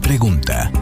pregunta.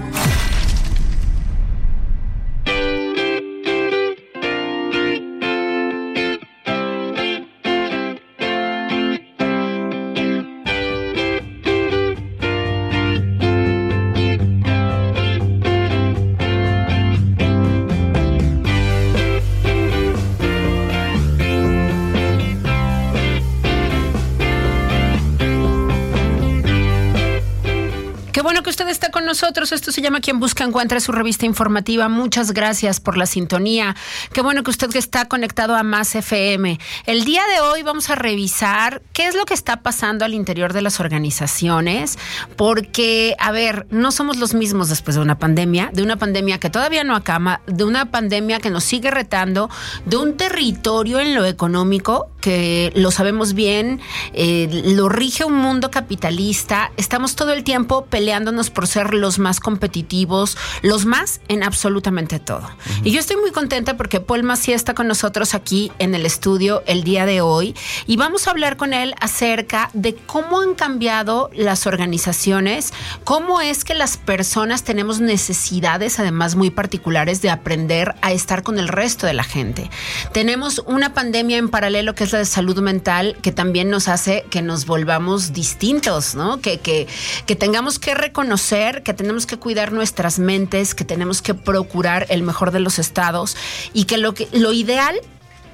Nosotros. Esto se llama Quien Busca Encuentra su revista informativa. Muchas gracias por la sintonía. Qué bueno que usted está conectado a Más FM. El día de hoy vamos a revisar qué es lo que está pasando al interior de las organizaciones, porque, a ver, no somos los mismos después de una pandemia, de una pandemia que todavía no acaba, de una pandemia que nos sigue retando, de un territorio en lo económico que lo sabemos bien, eh, lo rige un mundo capitalista. Estamos todo el tiempo peleándonos por ser los más competitivos, los más en absolutamente todo. Y yo estoy muy contenta porque Paul Macía está con nosotros aquí en el estudio el día de hoy y vamos a hablar con él acerca de cómo han cambiado las organizaciones, cómo es que las personas tenemos necesidades además muy particulares de aprender a estar con el resto de la gente. Tenemos una pandemia en paralelo que es la de salud mental que también nos hace que nos volvamos distintos, ¿no? Que, que, que tengamos que reconocer que tenemos que cuidar nuestras mentes, que tenemos que procurar el mejor de los estados y que lo, que, lo ideal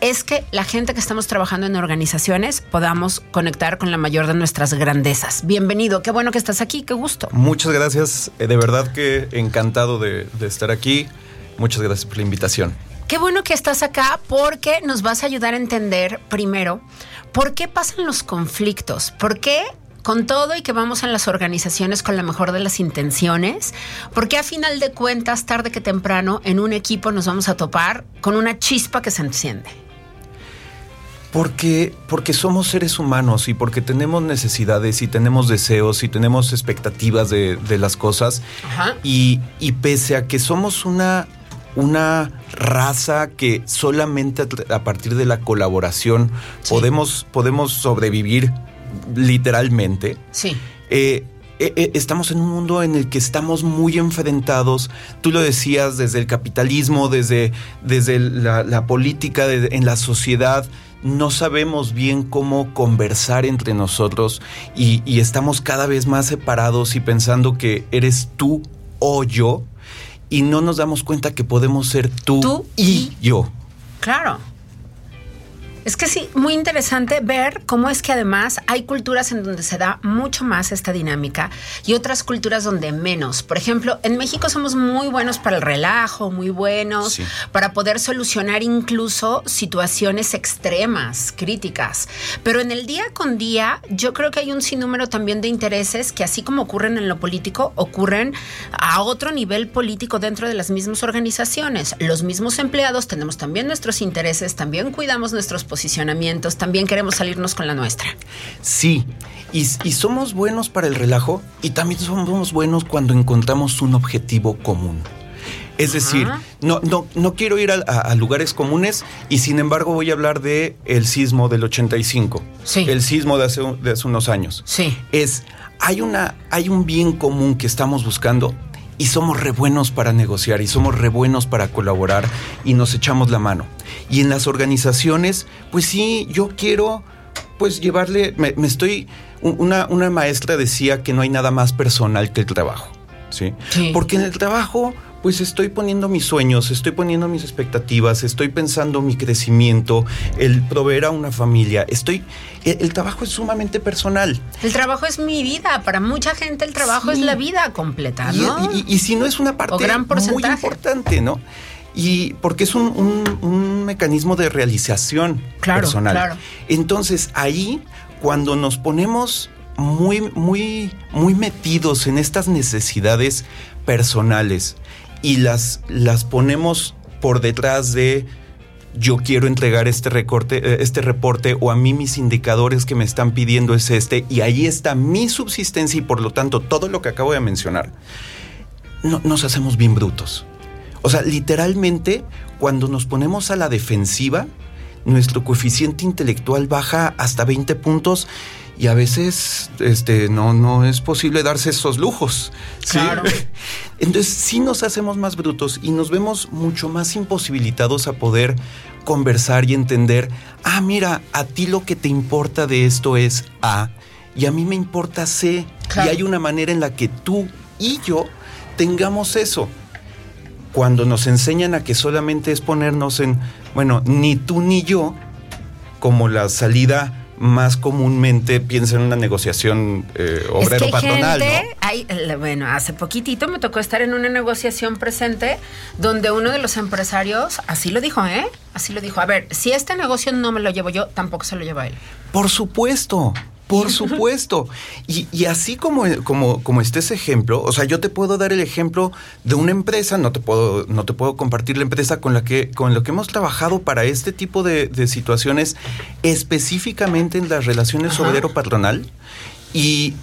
es que la gente que estamos trabajando en organizaciones podamos conectar con la mayor de nuestras grandezas. Bienvenido, qué bueno que estás aquí, qué gusto. Muchas gracias, eh, de verdad que encantado de, de estar aquí. Muchas gracias por la invitación. Qué bueno que estás acá porque nos vas a ayudar a entender primero por qué pasan los conflictos, por qué con todo y que vamos en las organizaciones con la mejor de las intenciones, porque a final de cuentas, tarde que temprano, en un equipo nos vamos a topar con una chispa que se enciende. Porque, porque somos seres humanos y porque tenemos necesidades y tenemos deseos y tenemos expectativas de, de las cosas. Y, y pese a que somos una una raza que solamente a partir de la colaboración sí. podemos, podemos sobrevivir literalmente. Sí. Eh, eh, estamos en un mundo en el que estamos muy enfrentados, tú lo decías, desde el capitalismo, desde, desde la, la política, de, en la sociedad, no sabemos bien cómo conversar entre nosotros y, y estamos cada vez más separados y pensando que eres tú o yo y no nos damos cuenta que podemos ser tú, ¿Tú? y yo. Claro. Es que sí, muy interesante ver cómo es que además hay culturas en donde se da mucho más esta dinámica y otras culturas donde menos. Por ejemplo, en México somos muy buenos para el relajo, muy buenos sí. para poder solucionar incluso situaciones extremas, críticas. Pero en el día con día yo creo que hay un sinnúmero también de intereses que así como ocurren en lo político, ocurren a otro nivel político dentro de las mismas organizaciones. Los mismos empleados tenemos también nuestros intereses, también cuidamos nuestros posicionamientos, también queremos salirnos con la nuestra. Sí, y, y, somos buenos para el relajo y también somos buenos cuando encontramos un objetivo común. Es decir, no, no, no quiero ir a, a, a, lugares comunes y sin embargo voy a hablar de el sismo del 85. Sí. El sismo de hace, de hace unos años. Sí. Es, hay, una, hay un bien común que estamos buscando y somos re buenos para negociar y somos re buenos para colaborar y nos echamos la mano. Y en las organizaciones, pues sí, yo quiero pues llevarle, me, me estoy, una, una, maestra decía que no hay nada más personal que el trabajo, ¿sí? sí. Porque en el trabajo pues estoy poniendo mis sueños, estoy poniendo mis expectativas, estoy pensando mi crecimiento, el proveer a una familia. Estoy, el, el trabajo es sumamente personal. El trabajo es mi vida. Para mucha gente el trabajo sí. es la vida completa, ¿no? Y, y, y, si no es una parte muy importante, ¿no? Y porque es un, un, un mecanismo de realización claro, personal. Claro. Entonces ahí, cuando nos ponemos muy, muy, muy metidos en estas necesidades personales, y las, las ponemos por detrás de yo quiero entregar este recorte, este reporte o a mí mis indicadores que me están pidiendo es este y ahí está mi subsistencia y por lo tanto todo lo que acabo de mencionar. No, nos hacemos bien brutos. O sea, literalmente cuando nos ponemos a la defensiva, nuestro coeficiente intelectual baja hasta 20 puntos y a veces este, no, no es posible darse esos lujos. ¿sí? Claro. Entonces sí nos hacemos más brutos y nos vemos mucho más imposibilitados a poder conversar y entender, ah, mira, a ti lo que te importa de esto es A y a mí me importa C. Claro. Y hay una manera en la que tú y yo tengamos eso. Cuando nos enseñan a que solamente es ponernos en, bueno, ni tú ni yo, como la salida más comúnmente piensa en una negociación eh, obrero-patronal. ¿no? bueno, hace poquitito me tocó estar en una negociación presente donde uno de los empresarios, así lo dijo, ¿eh? Así lo dijo. A ver, si este negocio no me lo llevo yo, tampoco se lo lleva él. Por supuesto. Por supuesto. Y, así como, como, como este ese ejemplo, o sea, yo te puedo dar el ejemplo de una empresa, no te puedo, no te puedo compartir la empresa con la que, con la que hemos trabajado para este tipo de, situaciones, específicamente en las relaciones obrero-patronal, y,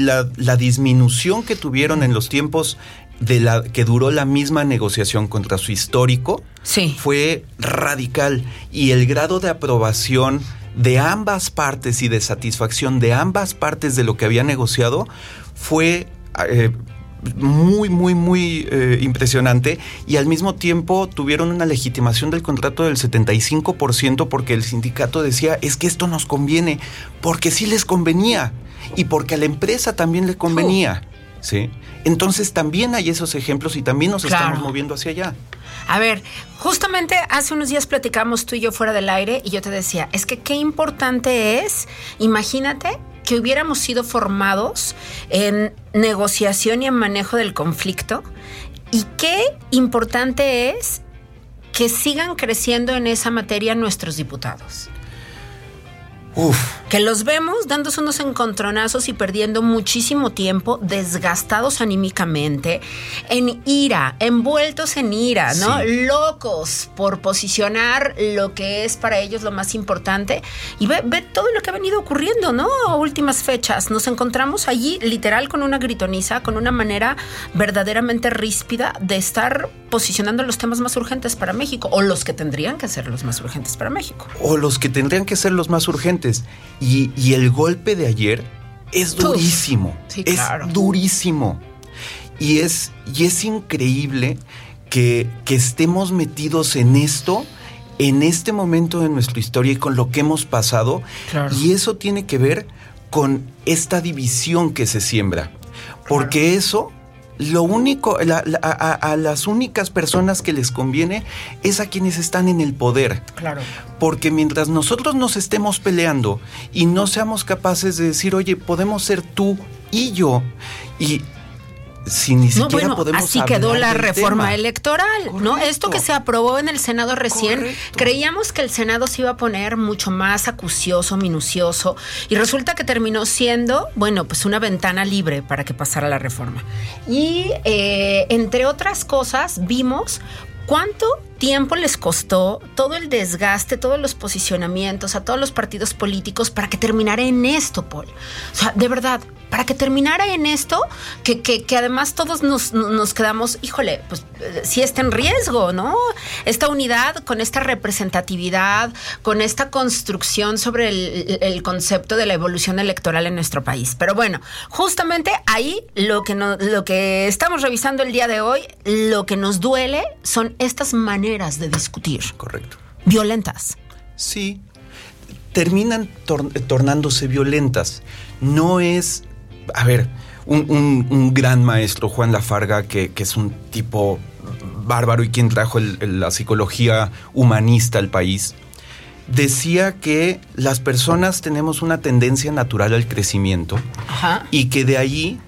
la, la disminución que tuvieron en los tiempos de la que duró la misma negociación contra su histórico sí. fue radical y el grado de aprobación de ambas partes y de satisfacción de ambas partes de lo que había negociado fue eh, muy, muy, muy eh, impresionante y al mismo tiempo tuvieron una legitimación del contrato del 75% porque el sindicato decía es que esto nos conviene, porque sí les convenía y porque a la empresa también le convenía. ¿sí? Entonces también hay esos ejemplos y también nos estamos moviendo hacia allá. A ver, justamente hace unos días platicamos tú y yo fuera del aire y yo te decía, es que qué importante es, imagínate que hubiéramos sido formados en negociación y en manejo del conflicto y qué importante es que sigan creciendo en esa materia nuestros diputados. Que los vemos dándose unos encontronazos y perdiendo muchísimo tiempo, desgastados anímicamente, en ira, envueltos en ira, ¿no? Locos por posicionar lo que es para ellos lo más importante. Y ve, ve, todo lo que ha venido ocurriendo, ¿no? A últimas fechas. Nos encontramos allí literal con una gritoniza, con una manera verdaderamente ríspida de estar posicionando los temas más urgentes para México, o los que tendrían que ser los más urgentes para México. O los que tendrían que ser los más urgentes y, el golpe de ayer es durísimo. es durísimo. Y es, y es increíble que, estemos metidos en esto en este momento de nuestra historia y con lo que hemos pasado. Y eso tiene que ver con esta división que se siembra. Porque eso lo único, a, las únicas personas que les conviene es a quienes están en el poder. Claro. Porque mientras nosotros nos estemos peleando y no seamos capaces de decir, oye, podemos ser tú y yo, y si ni siquiera no, podemos así quedó la reforma electoral, ¿no? Esto que se aprobó en el Senado recién, creíamos que el Senado se iba a poner mucho más acucioso, minucioso, y resulta que terminó siendo, bueno, pues una ventana libre para que pasara la reforma. Y eh, entre otras cosas, vimos cuánto tiempo les costó todo el desgaste, todos los posicionamientos a todos los partidos políticos para que terminara en esto, Paul. O sea, de verdad, para que terminara en esto, que, que, que además todos nos, nos, quedamos, híjole, pues eh, sí está en riesgo, ¿no? Esta unidad con esta representatividad, con esta construcción sobre el, el concepto de la evolución electoral en nuestro país. Pero bueno, justamente ahí lo que, no, lo que estamos revisando el día de hoy, lo que nos duele son estas maneras de discutir. Correcto. Violentas. Sí, terminan tornándose violentas. No es a ver, un, gran maestro, Juan Lafarga, que, que, es un tipo bárbaro y quien trajo la psicología humanista al país, decía que las personas tenemos una tendencia natural al crecimiento y que de ahí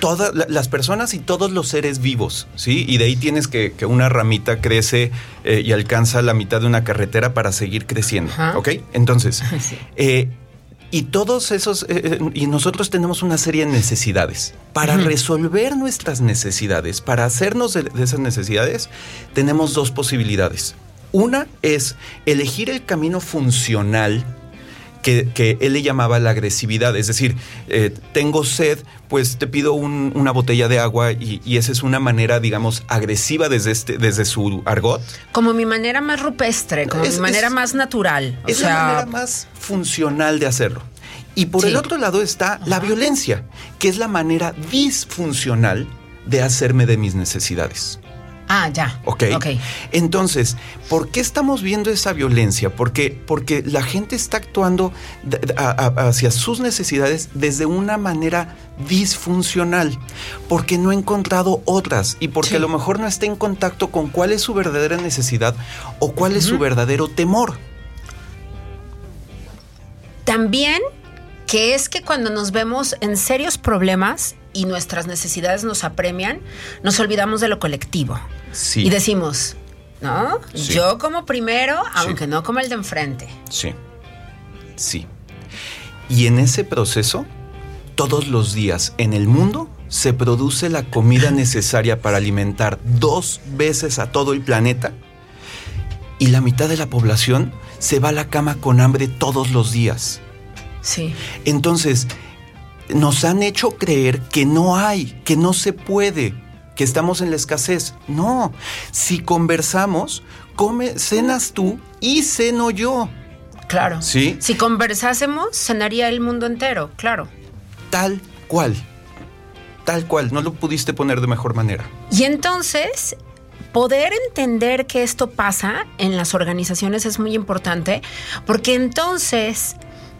todas las personas y todos los seres vivos, ¿sí? Y de ahí tienes que, que una ramita crece eh, y alcanza la mitad de una carretera para seguir creciendo, ¿ok? Entonces, eh, y todos esos, eh, eh, y nosotros tenemos una serie de necesidades. Para resolver nuestras necesidades, para hacernos de, esas necesidades, tenemos dos posibilidades. Una es elegir el camino funcional que, él le llamaba la agresividad. Es decir, eh, tengo sed, pues te pido una botella de agua y, esa es una manera, digamos, agresiva desde, este, desde su argot. Como mi manera más rupestre, como mi manera más natural. es la manera más funcional de hacerlo. Y por el otro lado está la violencia, que es la manera disfuncional de hacerme de mis necesidades. Ah, ya. ¿Ok? Entonces, ¿por qué estamos viendo esa violencia? Porque, porque la gente está actuando hacia sus necesidades desde una manera disfuncional, porque no ha encontrado otras y porque a lo mejor no está en contacto con cuál es su verdadera necesidad o cuál es su verdadero temor. También que es que cuando nos vemos en serios problemas y nuestras necesidades nos apremian, nos olvidamos de lo colectivo. Sí. Y decimos, ¿no? Sí. Yo como primero, Sí. aunque no como el de enfrente. Sí. Sí. Y en ese proceso, todos los días en el mundo se produce la comida necesaria para alimentar dos veces a todo el planeta y la mitad de la población se va a la cama con hambre todos los días. Sí. Entonces, nos han hecho creer que no hay, que no se puede, que estamos en la escasez. No, si conversamos, come, cenas tú y ceno yo. Claro. Sí. Si conversásemos, cenaría el mundo entero, claro. Tal cual. Tal cual, no lo pudiste poner de mejor manera. Y entonces, poder entender que esto pasa en las organizaciones es muy importante, porque entonces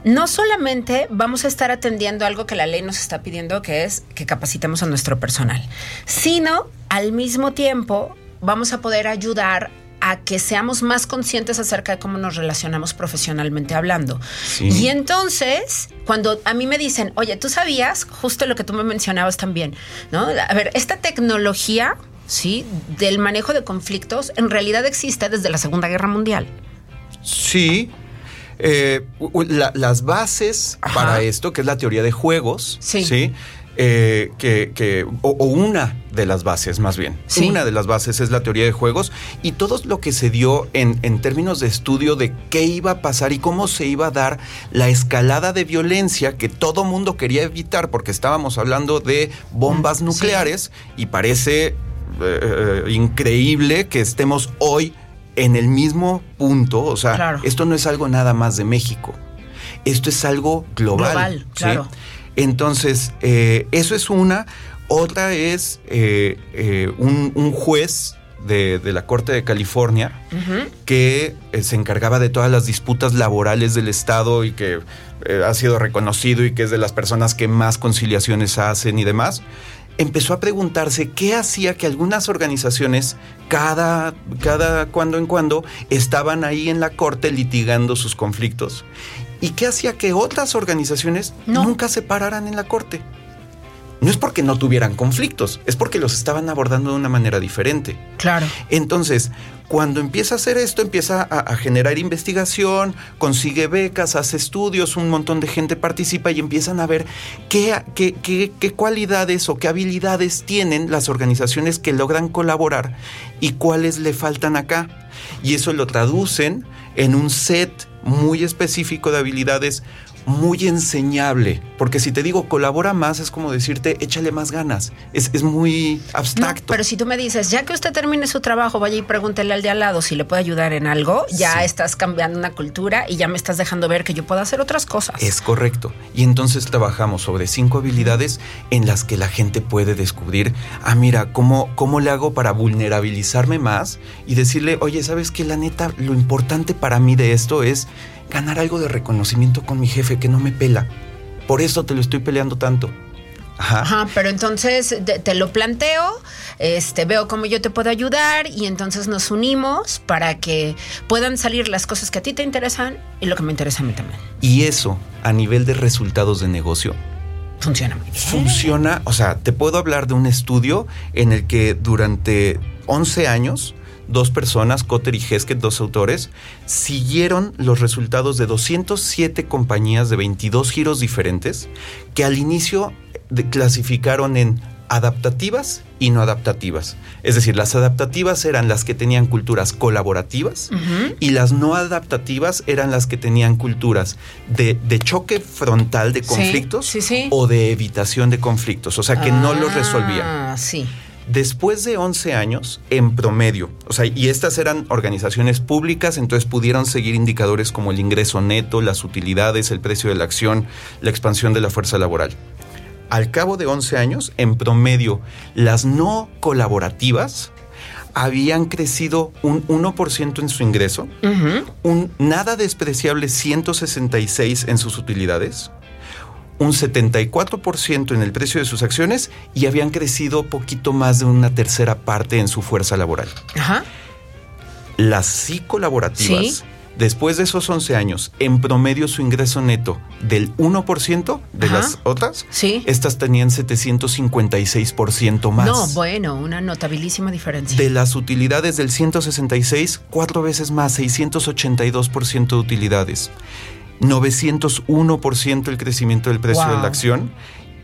no solamente vamos a estar atendiendo algo que la ley nos está pidiendo, que es que capacitemos a nuestro personal, sino al mismo tiempo vamos a poder ayudar a que seamos más conscientes acerca de cómo nos relacionamos profesionalmente hablando. Sí. Y entonces, cuando a mí me dicen, oye, tú sabías justo lo que tú me mencionabas también, ¿no? A ver, esta tecnología, ¿sí? Del manejo de conflictos, en realidad existe desde la Segunda Guerra Mundial. Sí. Eh, la- las bases Ajá. para esto, que es la teoría de juegos, Sí. Eh, que, que- o, o una de las bases, más bien. Sí. Una de las bases es la teoría de juegos y todo lo que se dio en, en términos de estudio de qué iba a pasar y cómo se iba a dar la escalada de violencia que todo mundo quería evitar porque estábamos hablando de bombas Mm, sí. nucleares y parece eh, increíble que estemos hoy en el mismo punto. O sea, Claro. esto no es algo nada más de México. Esto es algo global. Global, ¿sí? claro. Entonces, eh, eso es una. Otra es eh, eh, un, un juez de, de la Corte de California que eh, se encargaba de todas las disputas laborales del Estado y que ha sido reconocido y que es de las personas que más conciliaciones hacen y demás, empezó a preguntarse qué hacía que algunas organizaciones cada, cada cuando en cuando estaban ahí en la corte litigando sus conflictos y qué hacía que otras organizaciones No. nunca se pararan en la corte. No es porque no tuvieran conflictos, es porque los estaban abordando de una manera diferente. Claro. Entonces, cuando empieza a hacer esto, empieza a, a generar investigación, consigue becas, hace estudios, un montón de gente participa y empiezan a ver qué, qué, qué- qué cualidades o qué habilidades tienen las organizaciones que logran colaborar y cuáles le faltan acá. Y eso lo traducen en un set muy específico de habilidades muy enseñable, porque si te digo colabora más es como decirte échale más ganas, es, es muy No, abstracto. pero si tú me dices, ya que usted termine su trabajo, vaya y pregúntele al de al lado si le puede ayudar en algo, ya Sí. estás cambiando una cultura y ya me estás dejando ver que yo puedo hacer otras cosas. Es correcto. Y entonces trabajamos sobre cinco habilidades en las que la gente puede descubrir, ah, mira, ¿cómo, cómo le hago para vulnerabilizarme más? Y decirle, oye, ¿sabes qué? La neta, lo importante para mí de esto es ganar algo de reconocimiento con mi jefe que no me pela. Por eso te lo estoy peleando tanto. Ajá. Ajá, pero entonces te lo planteo, este, veo cómo yo te puedo ayudar y entonces nos unimos para que puedan salir las cosas que a ti te interesan y lo que me interesa a mí también. Y eso, a nivel de resultados de negocio, Funciona muy bien. funciona, o sea, te puedo hablar de un estudio en el que durante 11 años, dos personas, Cotter y Hesketh, dos autores, siguieron los resultados de 207 compañías de 22 giros diferentes que al inicio de- clasificaron en adaptativas y no adaptativas. Es decir, las adaptativas eran las que tenían culturas colaborativas y las no adaptativas eran las que tenían culturas de, de choque frontal de conflictos sí, sí. o de evitación de conflictos, o sea, que no los resolvían. Ah, sí. Después de 11 años, en promedio, o sea, y estas eran organizaciones públicas, entonces pudieron seguir indicadores como el ingreso neto, las utilidades, el precio de la acción, la expansión de la fuerza laboral. Al cabo de 11 años, en promedio, las no colaborativas habían crecido un 1% en su ingreso, un nada despreciable 166 en sus utilidades, un 74% en el precio de sus acciones y habían crecido poquito más de una tercera parte en su fuerza laboral. Ajá. Las sí colaborativas Sí. después de esos 11 años, en promedio su ingreso neto del 1% de Ajá. las otras, Sí. estas tenían 756% más. No, bueno, una notabilísima diferencia. De las utilidades del 166, cuatro veces más, 682% de utilidades. 901% el crecimiento del precio Wow. de la acción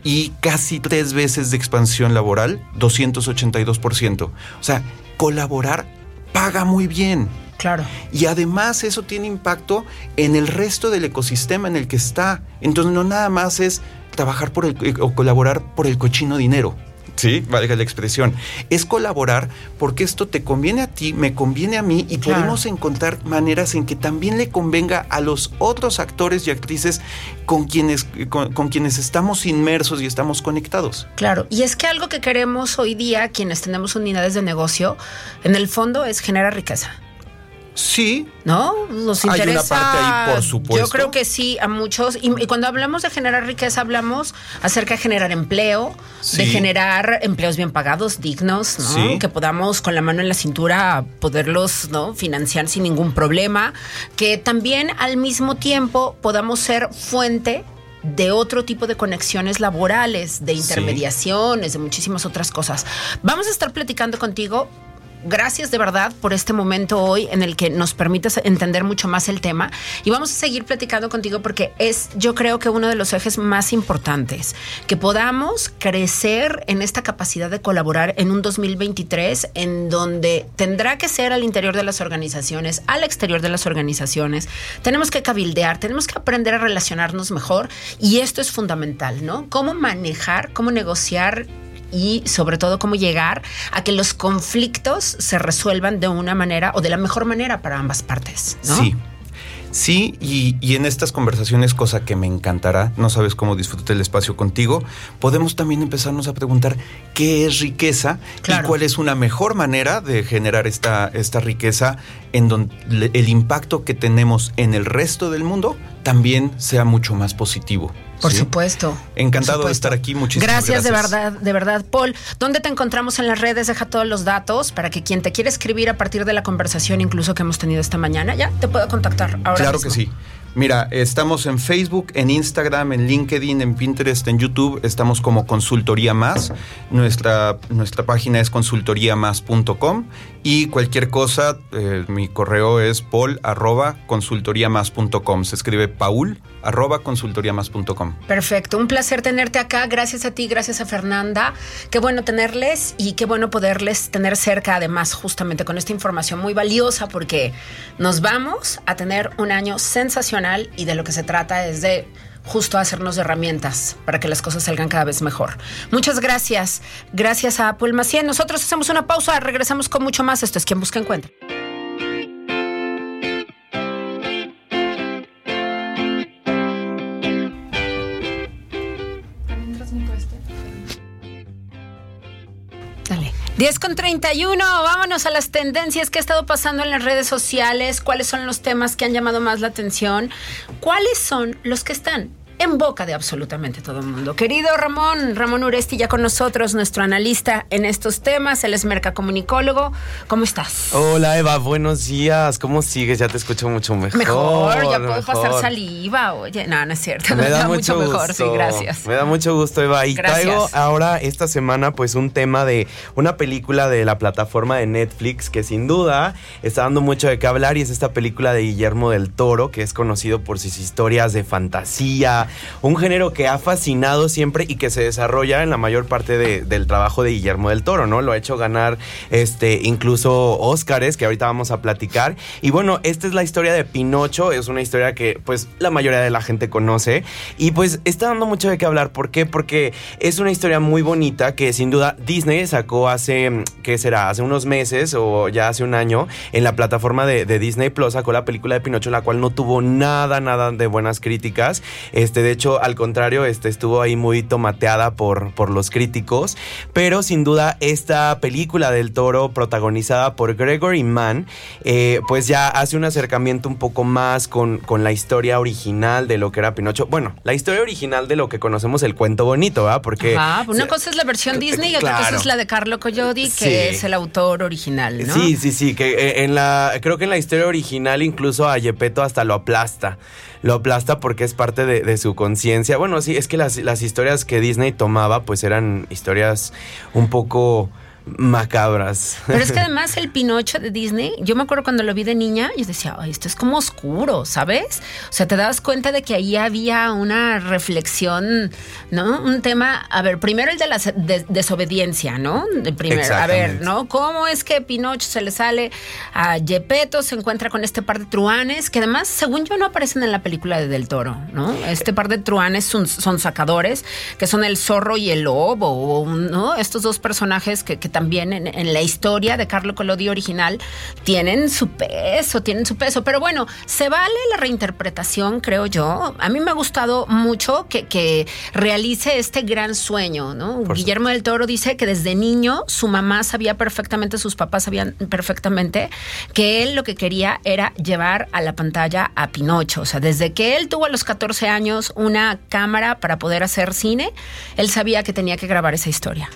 y casi tres veces de expansión laboral, 282%. O sea, colaborar paga muy bien. Claro. Y además eso tiene impacto en el resto del ecosistema en el que está. Entonces no nada más es trabajar por el, o colaborar por el cochino dinero. Sí, valga la expresión. Es colaborar porque esto te conviene a ti, me conviene a mí y Claro. podemos encontrar maneras en que también le convenga a los otros actores y actrices con quienes, con, con quienes estamos inmersos y estamos conectados. Claro, y es que algo que queremos hoy día, quienes tenemos unidades de negocio, en el fondo es generar riqueza. Sí, ¿No? Nos Hay una interesa. parte ahí, por supuesto. Yo creo que sí, a muchos. Y, y cuando hablamos de generar riqueza, hablamos acerca de generar empleo, de generar empleos bien pagados, dignos, ¿no? Sí. Que podamos con la mano en la cintura poderlos, ¿no? Financiar sin ningún problema. Que también al mismo tiempo podamos ser fuente de otro tipo de conexiones laborales, de Sí. intermediaciones, de muchísimas otras cosas. Vamos a estar platicando contigo Gracias de verdad por este momento hoy en el que nos permites entender mucho más el tema y vamos a seguir platicando contigo porque es yo creo que uno de los ejes más importantes, que podamos crecer en esta capacidad de colaborar en un 2023 en donde tendrá que ser al interior de las organizaciones, al exterior de las organizaciones. Tenemos que cabildear, tenemos que aprender a relacionarnos mejor y esto es fundamental, ¿no? Cómo manejar, cómo negociar y sobre todo cómo llegar a que los conflictos se resuelvan de una manera o de la mejor manera para ambas partes. ¿no? Sí. Sí, y, y en estas conversaciones, cosa que me encantará, no sabes cómo disfruté el espacio contigo, podemos también empezarnos a preguntar qué es riqueza Claro. y cuál es una mejor manera de generar esta, esta riqueza en donde el impacto que tenemos en el resto del mundo también sea mucho más positivo. Por ¿sí? supuesto. Encantado Por de estar aquí. Muchísimas gracias. gracias. de verdad, de verdad, Paul. ¿Dónde te encontramos en las redes? Deja todos los datos para que quien te quiera escribir a partir de la conversación, incluso que hemos tenido esta mañana, ya te pueda contactar ahora. Claro mismo. que sí. Mira, estamos en Facebook, en Instagram, en LinkedIn, en Pinterest, en YouTube. Estamos como Consultoría Más. Nuestra, nuestra página es consultoriamás.com y cualquier cosa, eh, mi correo es paul. Se escribe paul. Perfecto, un placer tenerte acá. Gracias a ti, gracias a Fernanda. Qué bueno tenerles y qué bueno poderles tener cerca, además, justamente con esta información muy valiosa, porque nos vamos a tener un año sensacional y de lo que se trata es de justo hacernos herramientas para que las cosas salgan cada vez mejor. Muchas gracias. Gracias a Paul Macien. Nosotros hacemos una pausa, regresamos con mucho más. Esto es Quien Busca Encuentra. 10 con 31, vámonos a las tendencias que ha estado pasando en las redes sociales, cuáles son los temas que han llamado más la atención, cuáles son los que están en boca de absolutamente todo el mundo. Querido Ramón, Ramón Uresti ya con nosotros, nuestro analista en estos temas, él es mercacomunicólogo. ¿Cómo estás? Hola Eva, buenos días. ¿Cómo sigues? Ya te escucho mucho mejor. Mejor, ya puedo mejor. pasar saliva. Oye, no, no es cierto. Me Me da mucho, gusto. mejor, sí, gracias. Me da mucho gusto, Eva. Y Gracias. traigo ahora esta semana pues un tema de una película de la plataforma de Netflix que sin duda está dando mucho de qué hablar y es esta película de Guillermo del Toro que es conocido por sus historias de fantasía, un género que ha fascinado siempre y que se desarrolla en la mayor parte de- del trabajo de Guillermo del Toro, ¿no? Lo ha hecho ganar este incluso Óscares que ahorita vamos a platicar. Y bueno, esta es la historia de Pinocho, es una historia que pues la mayoría de la gente conoce y pues está dando mucho de qué hablar. ¿Por qué? Porque es una historia muy bonita que sin duda Disney sacó hace, ¿qué será? Hace unos meses o ya hace un año en la plataforma de, de Disney Plus sacó la película de Pinocho, la cual no tuvo nada, nada de buenas críticas. Este, Este, de hecho, al contrario, este, estuvo ahí muy tomateada por, por los críticos. Pero sin duda, esta película del toro, protagonizada por Gregory Mann, eh, pues ya hace un acercamiento un poco más con, con la historia original de lo que era Pinocho. Bueno, la historia original de lo que conocemos el cuento bonito, ¿verdad? Porque. Ah, una cosa es la versión Disney y otra cosa es la de Carlo Collodi, que es el autor original, ¿no? Sí, sí, sí. Que eh, en la. Creo que en la historia original, incluso a Yepeto hasta lo aplasta lo aplasta porque es parte de, su conciencia. Bueno, sí, es que las, las, historias que Disney tomaba, pues eran historias un poco macabras. Pero es que además el Pinocho de Disney, yo me acuerdo cuando lo vi de niña, yo decía, Ay, esto es como oscuro, ¿sabes? O sea, te dabas cuenta de que ahí había una reflexión, ¿no? Un tema, a ver, primero el de la desobediencia, ¿no? De primero, a ver, ¿no? ¿Cómo es que Pinocho se le sale a Gepetto, se encuentra con este par de truanes, que además, según yo, no aparecen en la película de Del Toro, ¿no? Este par de truanes son, sacadores, que son el zorro y el lobo, ¿no? Estos dos personajes que también en, la historia de Carlo Collodi original tienen su peso, tienen su peso. Pero bueno, se vale la reinterpretación, creo yo. A mí me ha gustado mucho que, que realice este gran sueño, ¿no? Guillermo del Toro dice que desde niño su mamá sabía perfectamente, sus papás sabían perfectamente que él lo que quería era llevar a la pantalla a Pinocho. O sea, desde que él tuvo a los 14 años una cámara para poder hacer cine, él sabía que tenía que grabar esa historia.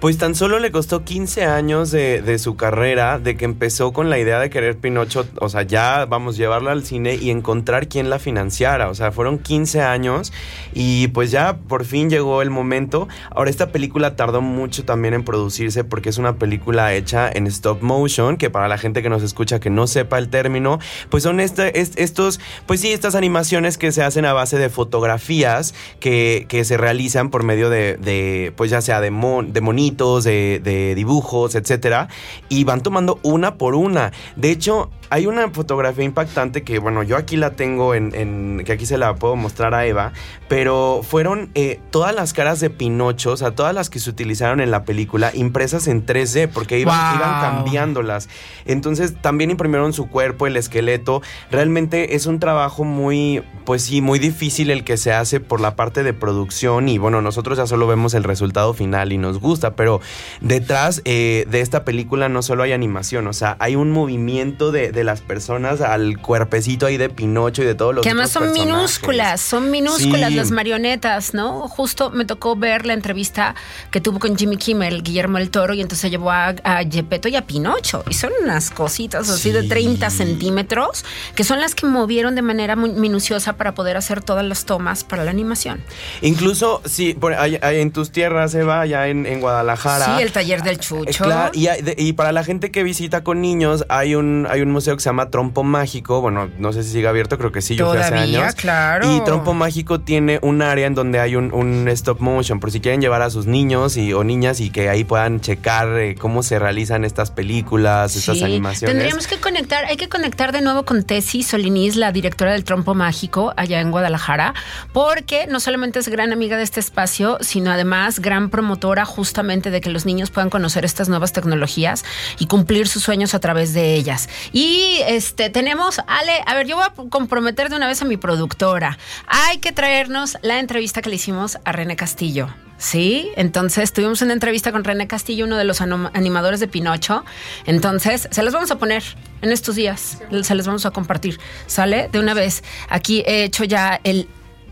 Pues tan solo le costó 15 años de, su carrera, de que empezó con la idea de querer Pinocho, o sea, ya vamos, llevarla al cine y encontrar quién la financiara. O sea, fueron 15 años y pues ya por fin llegó el momento. Ahora, esta película tardó mucho también en producirse porque es una película hecha en stop motion, que para la gente que nos escucha que no sepa el término, pues son este, estos, pues sí, estas animaciones que se hacen a base de fotografías que, se realizan por medio de, pues ya sea de, de monitos de, dibujos, etcétera, y van tomando una por una. De hecho, hay una fotografía impactante que, bueno, yo aquí la tengo en, que aquí se la puedo mostrar a Eva, pero fueron eh, todas las caras de Pinocho, o sea, todas las que se utilizaron en la película, impresas en 3D, porque iban, iban cambiándolas. Entonces, también imprimieron su cuerpo, el esqueleto. Realmente es un trabajo muy, pues sí, muy difícil el que se hace por la parte de producción y, bueno, nosotros ya solo vemos el resultado final y nos gusta, pero detrás eh, de esta película no solo hay animación, o sea, hay un movimiento de de las personas al cuerpecito ahí de Pinocho y de todos los Que además son minúsculas, son minúsculas las marionetas, ¿no? Justo me tocó ver la entrevista que tuvo con Jimmy Kimmel, Guillermo el Toro, y entonces llevó a, a Gepetto y a Pinocho. Y son unas cositas así de 30 centímetros, que son las que movieron de manera muy minuciosa para poder hacer todas las tomas para la animación. Incluso, sí, por, en tus tierras, Eva, allá en, en Guadalajara. Sí, el taller del Chucho. y, y, para la gente que visita con niños, hay un, hay un museo que se llama Trompo Mágico. Bueno, no sé si sigue abierto, creo que sí, yo fui hace años. claro. Y Trompo Mágico tiene un área en donde hay un, stop motion, por si quieren llevar a sus niños y, o niñas y que ahí puedan checar eh, cómo se realizan estas películas, estas animaciones. Tendríamos que conectar, hay que conectar de nuevo con Tessie Solinis, la directora del Trompo Mágico allá en Guadalajara, porque no solamente es gran amiga de este espacio, sino además gran promotora justamente de que los niños puedan conocer estas nuevas tecnologías y cumplir sus sueños a través de ellas. Y este, tenemos, Ale, a ver, yo voy a comprometer de una vez a mi productora. Hay que traernos la entrevista que le hicimos a René Castillo. Sí, entonces tuvimos una entrevista con René Castillo, uno de los animadores de Pinocho. Entonces, se los vamos a poner en estos días. Se les vamos a compartir. ¿Sale? De una vez. Aquí he hecho ya el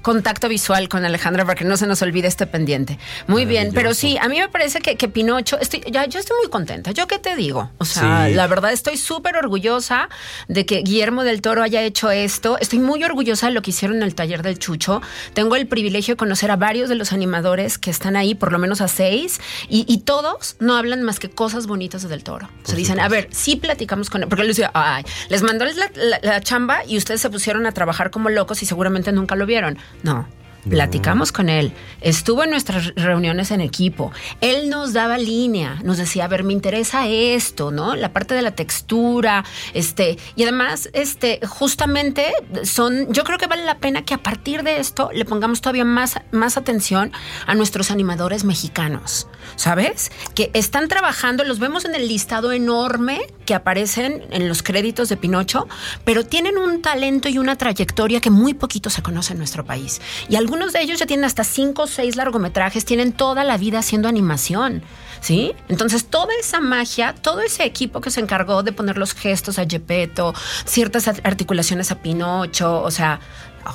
contacto visual con Alejandra para que no se nos olvide este pendiente. Muy bien, pero sí, a mí me parece que, Pinocho, estoy, ya, yo estoy muy contenta. ¿Yo qué te digo? O sea, la verdad estoy súper orgullosa de que Guillermo del Toro haya hecho esto. Estoy muy orgullosa de lo que hicieron en el taller del Chucho. Tengo el privilegio de conocer a varios de los animadores que están ahí, por lo menos a seis, y, todos no hablan más que cosas bonitas de del Toro. se dicen, a ver, sí platicamos con él, porque él decía, ay, les mandó la chamba y ustedes se pusieron a trabajar como locos y seguramente nunca lo vieron. No, Platicamos con él, estuvo en nuestras reuniones en equipo, él nos daba línea, nos decía, a ver, me interesa esto, ¿no? La parte de la textura, este, y además, este, justamente son, yo creo que vale la pena que a partir de esto le pongamos todavía más, más atención a nuestros animadores mexicanos, ¿sabes? Que están trabajando, los vemos en el listado enorme que aparecen en los créditos de Pinocho, pero tienen un talento y una trayectoria que muy poquito se conoce en nuestro país. Y algunos de ellos ya tienen hasta cinco o seis largometrajes, tienen toda la vida haciendo animación. ¿Sí? Entonces, toda esa magia, todo ese equipo que se encargó de poner los gestos a Gepetto, ciertas articulaciones a Pinocho, o sea,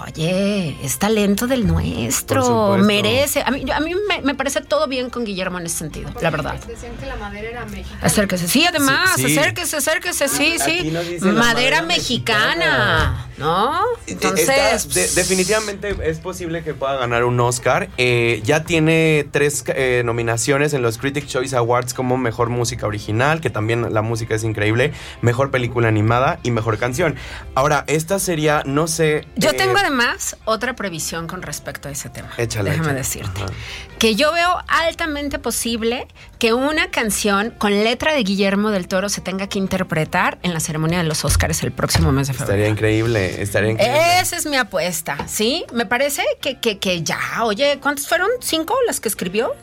Oye, es talento del nuestro. Merece. A mí, a mí me, parece todo bien con Guillermo en ese sentido, la verdad. Decían que la madera era mexicana. Acérquese. Sí, además, acérquese, acérquese. Sí, sí. Madera, mexicana. ¿No? Entonces. definitivamente es posible que pueda ganar un Oscar. Eh, ya tiene tres eh, nominaciones en los Critic Choice Awards como mejor música original, que también la música es increíble, mejor película animada y mejor canción. Ahora, esta sería, no sé. Yo eh, tengo además otra previsión con respecto a ese tema. Échale. Déjame decirte. Que yo veo altamente posible que una canción con letra de Guillermo del Toro se tenga que interpretar en la ceremonia de los Oscars el próximo mes de febrero. Estaría increíble, estaría increíble. Esa es mi apuesta, ¿sí? Me parece que, que, que ya, oye, ¿cuántas fueron? ¿Cinco las que escribió?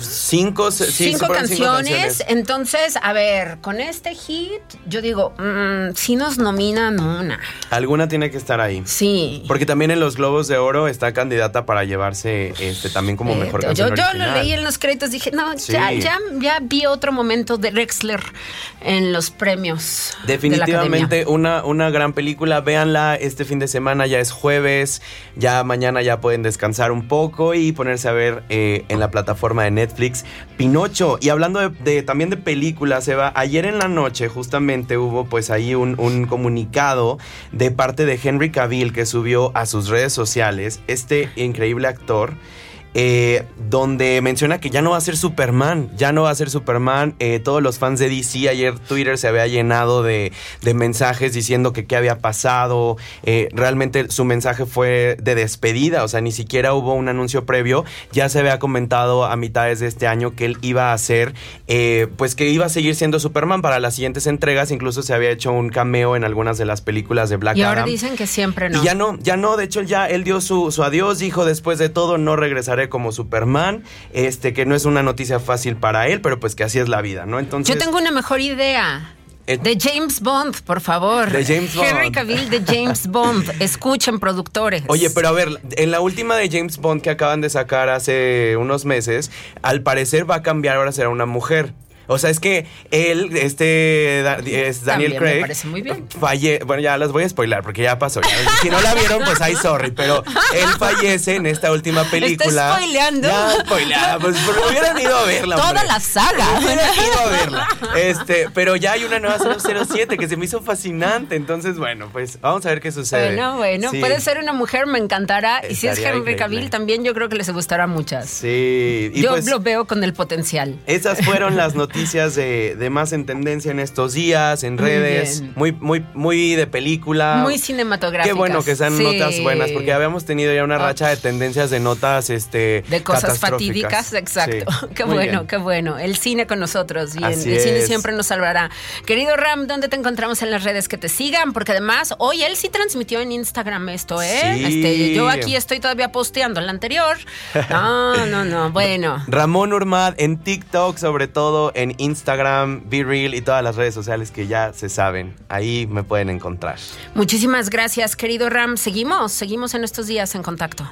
Cinco, cinco, canciones. Entonces, a ver, con este hit, yo digo, mm, si nos nominan una. Alguna tiene que estar ahí. Sí. Porque también en los Globos de Oro está candidata para llevarse este también como mejor canción. Yo, yo lo leí en los créditos, dije, no, ya, ya, ya vi otro momento de Rexler en los premios. Definitivamente una, una gran película. Véanla este fin de semana, ya es jueves. Ya mañana ya pueden descansar un poco y ponerse a ver eh, en la plataforma de Netflix Pinocho. Y hablando de, también de películas, Eva, ayer en la noche justamente hubo pues ahí un, un comunicado de parte de Henry Cavill que subió a sus redes sociales este increíble actor eh, donde menciona que ya no va a ser Superman, ya no va a ser Superman. Eh, todos los fans de DC, ayer Twitter se había llenado de, mensajes diciendo que qué había pasado. Eh, realmente su mensaje fue de despedida, o sea, ni siquiera hubo un anuncio previo. Ya se había comentado a mitades de este año que él iba a ser, pues que iba a seguir siendo Superman para las siguientes entregas. Incluso se había hecho un cameo en algunas de las películas de Black Adam. Y ahora dicen que siempre no. Y ya no, ya no, de hecho ya él dio su, su adiós, dijo después de todo no regresaré como Superman, este que no es una noticia fácil para él, pero pues que así es la vida, ¿no? Entonces Yo tengo una mejor idea. Eh, de James Bond, por favor. De James Bond. Henry Cavill de James Bond. Escuchen, productores. Oye, pero a ver, en la última de James Bond que acaban de sacar hace unos meses, al parecer va a cambiar, ahora será una mujer. O sea, es que él, este, es Daniel Craig. Me parece muy bien. Falle bueno, ya las voy a spoiler porque ya pasó. si no la vieron, pues ay, sorry. Pero él fallece en esta última película. Está spoileando. Ya, spoileada. Pues pero hubieran ido a verla. Toda la saga. Hubieran ido a verla. Este, pero ya hay una nueva 007 que se me hizo fascinante. Entonces, bueno, pues vamos a ver qué sucede. Bueno, bueno. Puede ser una mujer, me encantará. y si es Henry Cavill, también yo creo que les gustará muchas. Sí. yo pues lo veo con el potencial. Esas fueron las noticias noticias de, más en tendencia en estos días, en redes, muy, muy, muy, de película. Muy cinematográficas. Qué bueno que sean notas buenas, porque habíamos tenido ya una racha de tendencias de notas, este. De cosas fatídicas, exacto. qué bueno, qué bueno. El cine con nosotros, bien. el cine siempre nos salvará. Querido Ram, ¿dónde te encontramos en las redes que te sigan? Porque además, hoy él sí transmitió en Instagram esto, ¿eh? Este, yo aquí estoy todavía posteando el anterior. No, no, no. Bueno. Ramón Urmad en TikTok, sobre todo en Instagram, Be Real y todas las redes sociales que ya se saben. Ahí me pueden encontrar. Muchísimas gracias, querido Ram. Seguimos, seguimos en estos días en contacto.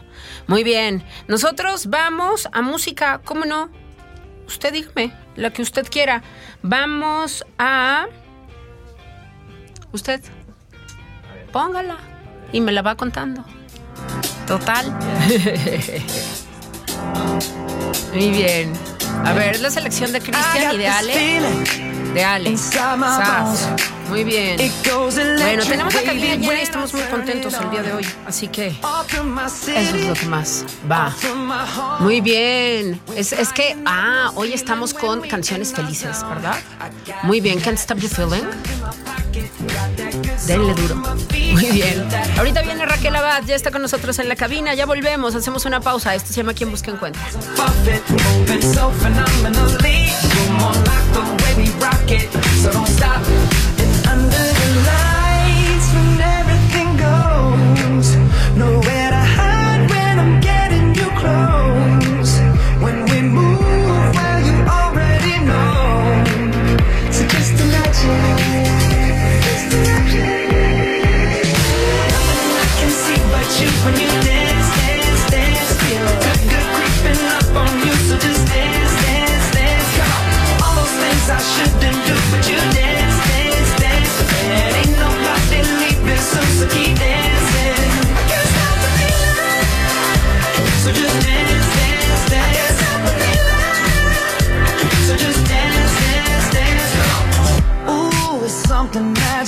Muy bien. Nosotros vamos a música, ¿cómo no? Usted dígame, la que usted quiera. Vamos a... Usted. Póngala. Y me la va contando. Total. Muy bien. A ver, es la selección de Cristian y de Ale. De Ale. Muy bien. Bueno, tenemos la cabina llena y estamos muy contentos el día de hoy. Así que eso es lo que más va. Muy bien. Es, es que, ah, hoy estamos con canciones felices, ¿verdad? Muy bien. Can't Stop You Feeling. Denle duro. Muy bien. Ahorita viene Raquel Abad, ya está con nosotros en la cabina. Ya volvemos, hacemos una pausa. Esto se llama Quien Busca Encuentra.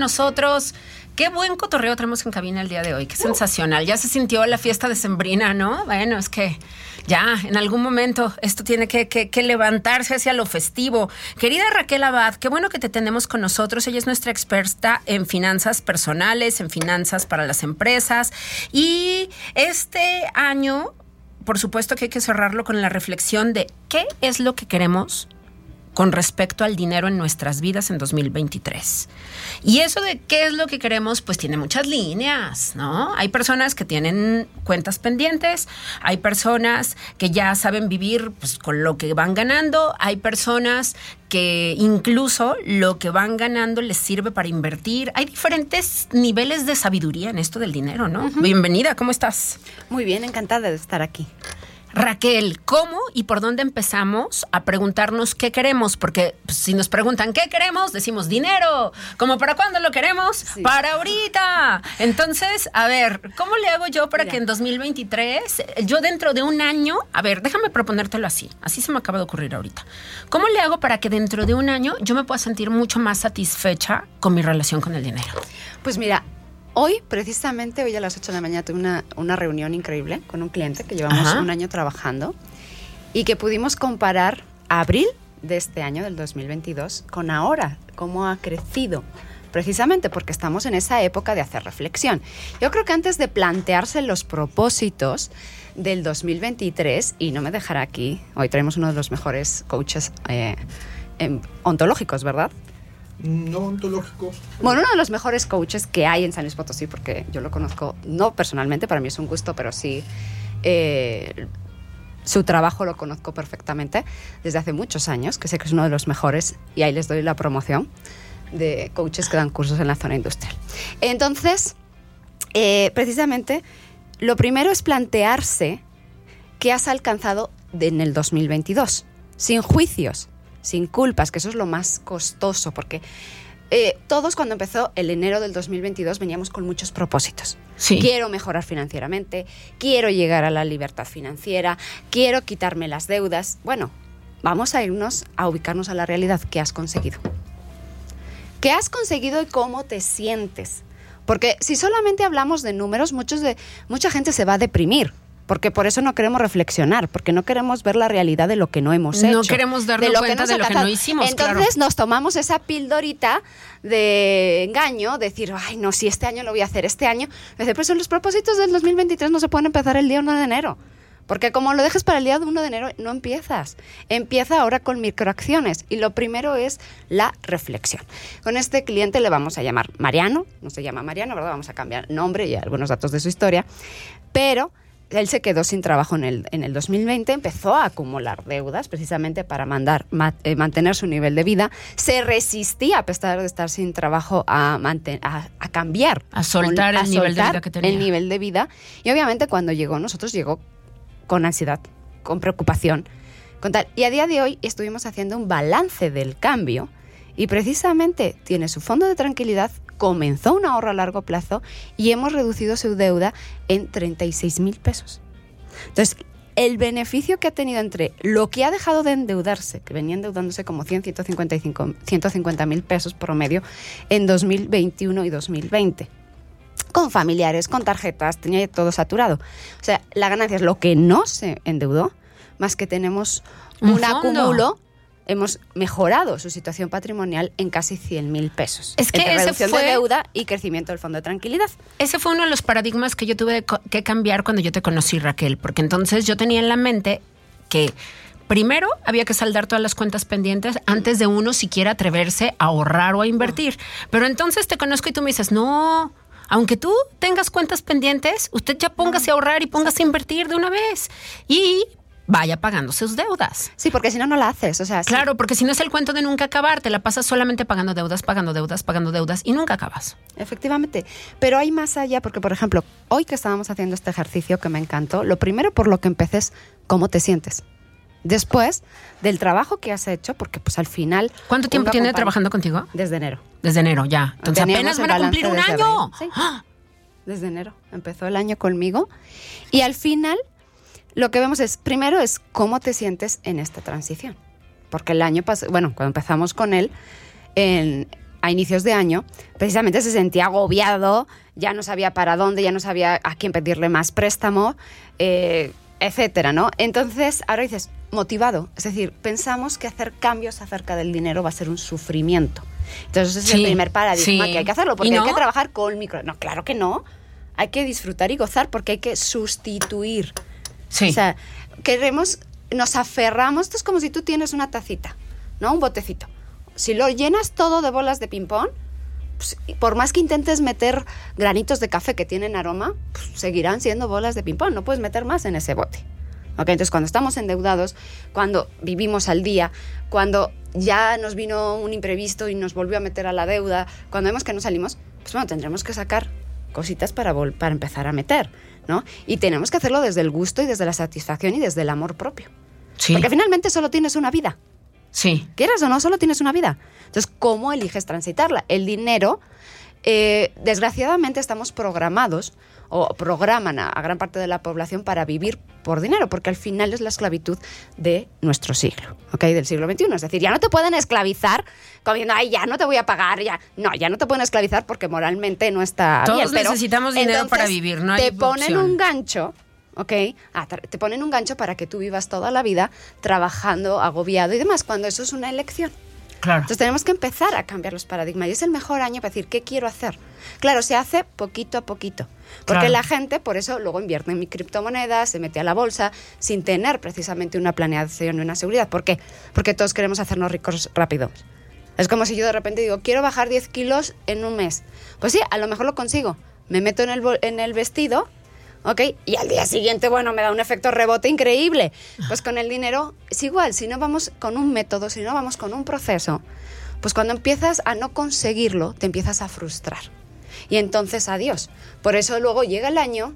Nosotros. Qué buen cotorreo tenemos en cabina el día de hoy. Qué sensacional. Ya se sintió la fiesta de Sembrina, ¿no? Bueno, es que ya en algún momento esto tiene que levantarse hacia lo festivo. Querida Raquel Abad, qué bueno que te tenemos con nosotros. Ella es nuestra experta en finanzas personales, en finanzas para las empresas. Y este año, por supuesto que hay que cerrarlo con la reflexión de qué es lo que queremos con respecto al dinero en nuestras vidas en 2023. Y eso de qué es lo que queremos, pues tiene muchas líneas, ¿no? Hay personas que tienen cuentas pendientes, hay personas que ya saben vivir pues, con lo que van ganando, hay personas que incluso lo que van ganando les sirve para invertir. Hay diferentes niveles de sabiduría en esto del dinero, ¿no? Bienvenida, ¿cómo estás? Muy bien, encantada de estar aquí. Raquel, ¿cómo y por dónde empezamos a preguntarnos qué queremos? Porque pues, si nos preguntan qué queremos, decimos dinero. ¿Cómo para cuándo lo queremos? Sí. Para ahorita. Entonces, a ver, ¿cómo le hago yo para Mira. que en 2023, eh, yo dentro de un año, a ver, déjame proponértelo así, así se me acaba de ocurrir ahorita. ¿Cómo le hago para que dentro de un año yo me pueda sentir mucho más satisfecha con mi relación con el dinero? Pues mira, hoy, precisamente, hoy a las 8 de la mañana tuve una, una reunión increíble con un cliente que llevamos Ajá. un año trabajando y que pudimos comparar abril de este año, del 2022, con ahora, cómo ha crecido. Precisamente porque estamos en esa época de hacer reflexión. Yo creo que antes de plantearse los propósitos del 2023, y no me dejará aquí, hoy traemos uno de los mejores coaches eh, ontológicos, ¿verdad? No ontológico. Bueno, uno de los mejores coaches que hay en San Luis Potosí, porque yo lo conozco, no personalmente, para mí es un gusto, pero sí eh, su trabajo lo conozco perfectamente desde hace muchos años, que sé que es uno de los mejores, y ahí les doy la promoción de coaches que dan cursos en la zona industrial. Entonces, eh, precisamente, lo primero es plantearse qué has alcanzado en el 2022, sin juicios, sin culpas, que eso es lo más costoso, porque eh, todos cuando empezó el enero del 2022 veníamos con muchos propósitos. Sí. Quiero mejorar financieramente, quiero llegar a la libertad financiera, quiero quitarme las deudas. Bueno, vamos a irnos a ubicarnos a la realidad. ¿Qué has conseguido? ¿Qué has conseguido y cómo te sientes? Porque si solamente hablamos de números, muchos de, mucha gente se va a deprimir. Porque por eso no queremos reflexionar, porque no queremos ver la realidad de lo que no hemos hecho. No queremos darnos cuenta de lo que no hicimos, Entonces claro. nos tomamos esa pildorita de engaño, decir, ay, no, si este año lo voy a hacer, este año. Dice, pues los propósitos del 2023 no se pueden empezar el día 1 de enero. Porque como lo dejes para el día 1 de enero, no empiezas. Empieza ahora con microacciones. Y lo primero es la reflexión. Con este cliente le vamos a llamar Mariano. No se llama Mariano, ¿verdad? Vamos a cambiar nombre y algunos datos de su historia. Pero él se quedó sin trabajo en el, en el 2020, empezó a acumular deudas precisamente para mandar, ma- eh, mantener su nivel de vida. Se resistía, a pesar de estar sin trabajo, a, manten- a, a cambiar. A soltar el nivel de vida que tenía. El nivel de vida. Y obviamente cuando llegó, nosotros llegó con ansiedad, con preocupación. Con tal. Y a día de hoy estuvimos haciendo un balance del cambio y precisamente tiene su fondo de tranquilidad, comenzó un ahorro a largo plazo y hemos reducido su deuda en 36 mil pesos. Entonces, el beneficio que ha tenido entre lo que ha dejado de endeudarse, que venía endeudándose como 100, 155, 150 mil pesos promedio en 2021 y 2020 con familiares, con tarjetas, tenía todo saturado. O sea, la ganancia es lo que no se endeudó, más que tenemos Un un, acumulo, hemos mejorado su situación patrimonial en casi 100 mil pesos. Es que Entre ese reducción fue- de deuda y crecimiento del fondo de tranquilidad. Ese fue uno de los paradigmas que yo tuve que cambiar cuando yo te conocí, Raquel, porque entonces yo tenía en la mente que primero había que saldar todas las cuentas pendientes antes de uno siquiera atreverse a ahorrar o a invertir. Pero entonces te conozco y tú me dices, no. Aunque tú tengas cuentas pendientes, usted ya póngase a ahorrar y póngase a invertir de una vez. Y vaya pagando sus deudas. Sí, porque si no, no la haces. O sea, sí. Claro, porque si no es el cuento de nunca acabar, te la pasas solamente pagando deudas, pagando deudas, pagando deudas y nunca acabas. Efectivamente, pero hay más allá, porque por ejemplo, hoy que estábamos haciendo este ejercicio que me encantó, lo primero por lo que empecé es cómo te sientes. Después del trabajo que has hecho, porque pues al final... ¿Cuánto tiempo tiene trabajando contigo? Desde enero. Desde enero, ya. Entonces Teníamos apenas van a cumplir un año. Sí. ¡Ah! Desde enero. Empezó el año conmigo. Y al final, lo que vemos es, primero es cómo te sientes en esta transición. Porque el año pasado, bueno, cuando empezamos con él, en- a inicios de año, precisamente se sentía agobiado, ya no sabía para dónde, ya no sabía a quién pedirle más préstamo, eh, etcétera, ¿no? Entonces, ahora dices, motivado. Es decir, pensamos que hacer cambios acerca del dinero va a ser un sufrimiento. Entonces, ese es Sí, el primer paradigma sí. que hay que hacerlo, ¿Y porque hay no? que trabajar con micro. No, claro que no. Hay que disfrutar y gozar porque hay que sustituir. Sí. O sea, queremos, nos aferramos. Esto es como si tú tienes una tacita, ¿no? Un botecito. Si lo llenas todo de bolas de ping-pong, pues, por más que intentes meter granitos de café que tienen aroma, pues, seguirán siendo bolas de ping-pong. No puedes meter más en ese bote. ¿Ok? Entonces, cuando estamos endeudados, cuando vivimos al día, cuando ya nos vino un imprevisto y nos volvió a meter a la deuda, cuando vemos que no salimos, pues bueno, tendremos que sacar cositas para, para empezar a meter, ¿no? Y tenemos que hacerlo desde el gusto y desde la satisfacción y desde el amor propio. sí. Porque finalmente solo tienes una vida. sí. Quieras o no, solo tienes una vida. Entonces, ¿cómo eliges transitarla? El dinero, eh, desgraciadamente estamos programados o programan a, a gran parte de la población para vivir por dinero, porque al final es la esclavitud de nuestro siglo, ¿ok? Del siglo XXI. Es decir, ya no te pueden esclavizar como diciendo, ay, ya no te voy a pagar, ya. No, ya no te pueden esclavizar porque moralmente no está Todos bien. pero necesitamos dinero para vivir, no hay Te ponen opción. un gancho ¿ok? Ah, te ponen un gancho para que tú vivas toda la vida trabajando, agobiado y demás, cuando eso es una elección. Claro. Entonces tenemos que empezar a cambiar los paradigmas y es el mejor año para decir qué quiero hacer. Claro, se hace poquito a poquito, porque Claro. la gente por eso luego invierte en mi criptomoneda, se mete a la bolsa sin tener precisamente una planeación y una seguridad. ¿Por qué? Porque todos queremos hacernos ricos rápido. Es como si yo de repente digo, quiero bajar 10 kilos en un mes. Pues sí, a lo mejor lo consigo. Me meto en el, en el vestido, ¿ok? Y al día siguiente, bueno, me da un efecto rebote increíble. Pues con el dinero es igual, si no vamos con un método, si no vamos con un proceso, pues cuando empiezas a no conseguirlo, te empiezas a frustrar. Y entonces, adiós. Por eso luego llega el año,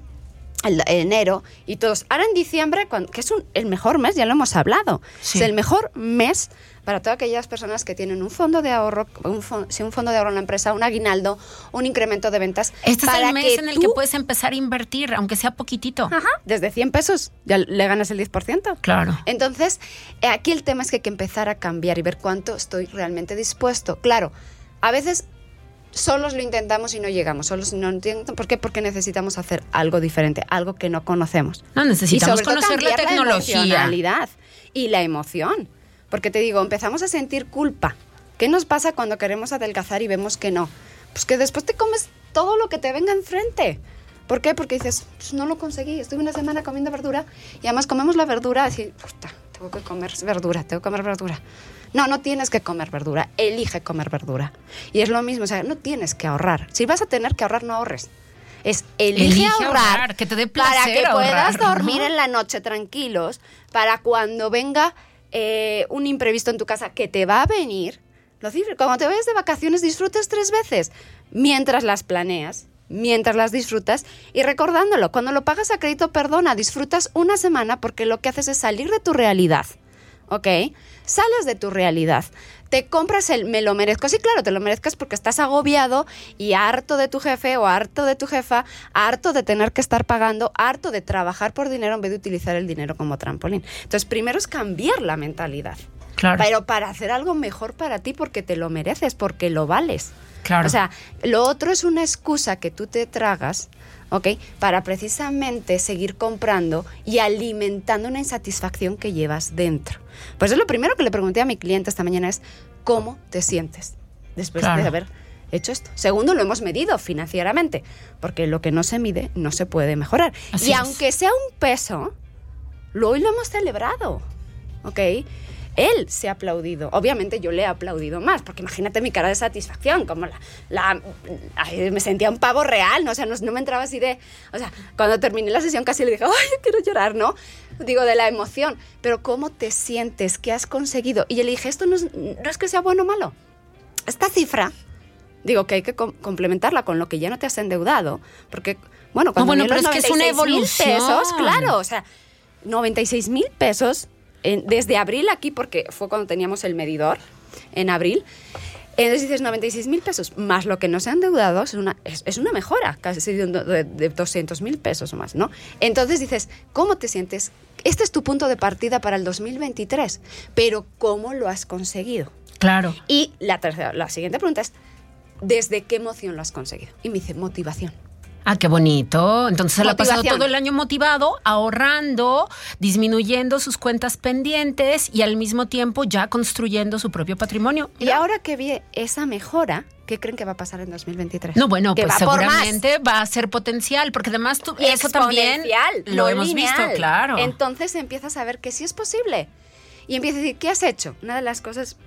el enero, y todos. Ahora en diciembre, cuando- que es un- el mejor mes, ya lo hemos hablado. Sí. Es el mejor mes para todas aquellas personas que tienen un fondo de ahorro, un, fon- sí, un fondo de ahorro en la empresa, un aguinaldo, un incremento de ventas. Este es el mes que en el tú- que puedes empezar a invertir, aunque sea poquitito. Ajá, desde 100 pesos ya le ganas el 10%. Claro. Entonces, eh, aquí el tema es que hay que empezar a cambiar y ver cuánto estoy realmente dispuesto. Claro, a veces solos lo intentamos y no llegamos. Solos no entiendo. ¿Por qué? Porque necesitamos hacer algo diferente, algo que no conocemos. No, necesitamos Y sobre todo conocer la tecnología. emocionalidad y la emoción. Porque te digo, empezamos a sentir culpa. ¿Qué nos pasa cuando queremos adelgazar y vemos que no? Pues que después te comes todo lo que te venga enfrente. ¿Por qué? Porque dices, pues no lo conseguí, estuve una semana comiendo verdura y además comemos la verdura así, "Puta, tengo que comer verdura, tengo que comer verdura. No, no tienes que comer verdura, elige comer verdura. Y es lo mismo, o sea, no tienes que ahorrar. Si vas a tener que ahorrar, no ahorres. Es elige, Elige ahorrar, ahorrar, que te dé para placer que puedas dormir en la noche tranquilos, para cuando venga eh, un imprevisto en tu casa que te va a venir, lo disfr- cuando te vayas de vacaciones disfrutes tres veces, mientras las planeas, mientras las disfrutas y recordándolo, cuando lo pagas a crédito, perdona, disfrutas una semana porque lo que haces es salir de tu realidad, ¿ok? Sales de tu realidad, te compras el me lo merezco. Sí, claro, te lo merezcas porque estás agobiado y harto de tu jefe o harto de tu jefa, harto de tener que estar pagando, harto de trabajar por dinero en vez de utilizar el dinero como trampolín. Entonces, primero es cambiar la mentalidad. Claro. Pero para hacer algo mejor para ti porque te lo mereces, porque lo vales. Claro. O sea, lo otro es una excusa que tú te tragas, ¿ok? Para precisamente seguir comprando y alimentando una insatisfacción que llevas dentro. Por eso lo primero que le pregunté a mi cliente esta mañana es, ¿cómo te sientes después Claro. de haber hecho esto? Segundo, lo hemos medido financieramente, porque lo que no se mide no se puede mejorar. Así y es. aunque sea un peso, lo, hoy lo hemos celebrado, ¿ok? Él se ha aplaudido. Obviamente yo le he aplaudido más, porque imagínate mi cara de satisfacción, como la... la ay, me sentía un pavo real, ¿no? O sea, no, no me entraba así de... O sea, cuando terminé la sesión casi le dije, ay, quiero llorar, ¿no? Digo, de la emoción. Pero ¿cómo te sientes? ¿Qué has conseguido? Y yo le dije, esto no es, no es que sea bueno o malo. Esta cifra digo que hay que com- complementarla con lo que ya no te has endeudado, porque, bueno, cuando bueno, vi pero es que es una 96,000 evolución. pesos, claro, o sea, 96 mil pesos desde abril aquí, porque fue cuando teníamos el medidor, en abril. Entonces dices 96 mil pesos, más lo que no se han endeudado, es una, es, es una mejora, casi de, de, de 200 mil pesos o más, ¿no? Entonces dices, ¿cómo te sientes? Este es tu punto de partida para el 2023, pero ¿cómo lo has conseguido? Claro. Y la tercera, la siguiente pregunta es, ¿desde qué emoción lo has conseguido? Y me dice, motivación. Ah, qué bonito. Entonces se la ha pasado todo el año motivado, ahorrando, disminuyendo sus cuentas pendientes y al mismo tiempo ya construyendo su propio patrimonio. Y ahora que vi esa mejora, ¿qué creen que va a pasar en 2023? No, bueno, que pues va seguramente va a ser potencial, porque además tú, eso también lo no hemos lineal. visto, claro. Entonces empiezas a ver que sí es posible. Y empiezas a decir, ¿qué has hecho? Una de las cosas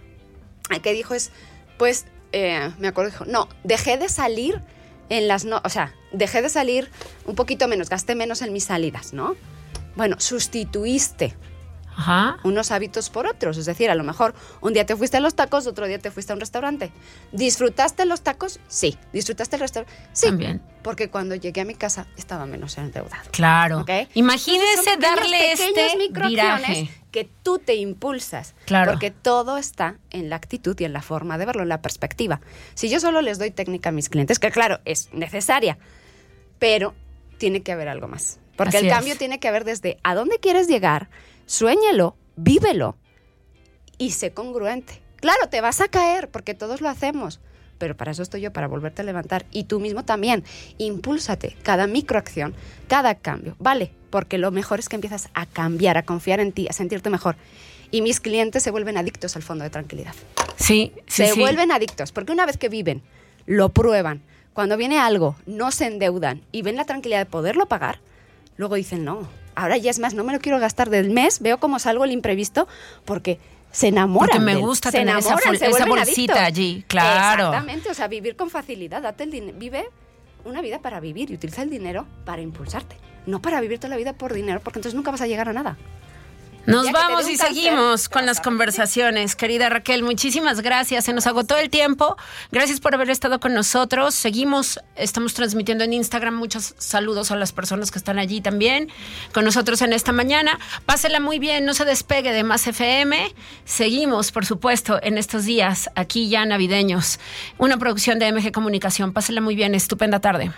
que dijo es, pues, eh, me acuerdo, dijo, no, dejé de salir en las, no, o sea, dejé de salir un poquito menos, gasté menos en mis salidas, ¿no? Bueno, sustituiste Ajá. unos hábitos por otros. Es decir, a lo mejor un día te fuiste a los tacos, otro día te fuiste a un restaurante. ¿Disfrutaste los tacos? Sí. ¿Disfrutaste el restaurante? Sí. También. Porque cuando llegué a mi casa estaba menos endeudado. Claro. ¿Ok? Imagínese darle este viraje. que tú te impulsas. Claro. Porque todo está en la actitud y en la forma de verlo, en la perspectiva. Si yo solo les doy técnica a mis clientes, que claro, es necesaria, pero tiene que haber algo más. Porque Así el es. cambio tiene que haber desde a dónde quieres llegar, suéñelo, vívelo y sé congruente. Claro, te vas a caer porque todos lo hacemos, pero para eso estoy yo, para volverte a levantar. Y tú mismo también. Impúlsate cada microacción, cada cambio. Vale, porque lo mejor es que empiezas a cambiar, a confiar en ti, a sentirte mejor. Y mis clientes se vuelven adictos al fondo de tranquilidad. Sí, sí, se sí. vuelven adictos, porque una vez que viven, lo prueban, cuando viene algo, no se endeudan y ven la tranquilidad de poderlo pagar, luego dicen, no, ahora ya es más, no me lo quiero gastar del mes, veo cómo salgo el imprevisto, porque se enamoran. Porque me gusta se tener esa enamoran, fol- se esa bolsita allí, claro. Exactamente, o sea, vivir con facilidad, date el vive una vida para vivir y utiliza el dinero para impulsarte, no para vivir toda la vida por dinero, porque entonces nunca vas a llegar a nada. Nos vamos y cáncer, seguimos con las conversaciones. Querida Raquel, muchísimas gracias. Se nos agotó el tiempo. Gracias por haber estado con nosotros. Seguimos, estamos transmitiendo en Instagram. Muchos saludos a las personas que están allí también con nosotros en esta mañana. Pásela muy bien, no se despegue de Más FM. Seguimos, por supuesto, en estos días aquí ya navideños. Una producción de MG Comunicación. Pásela muy bien, estupenda tarde.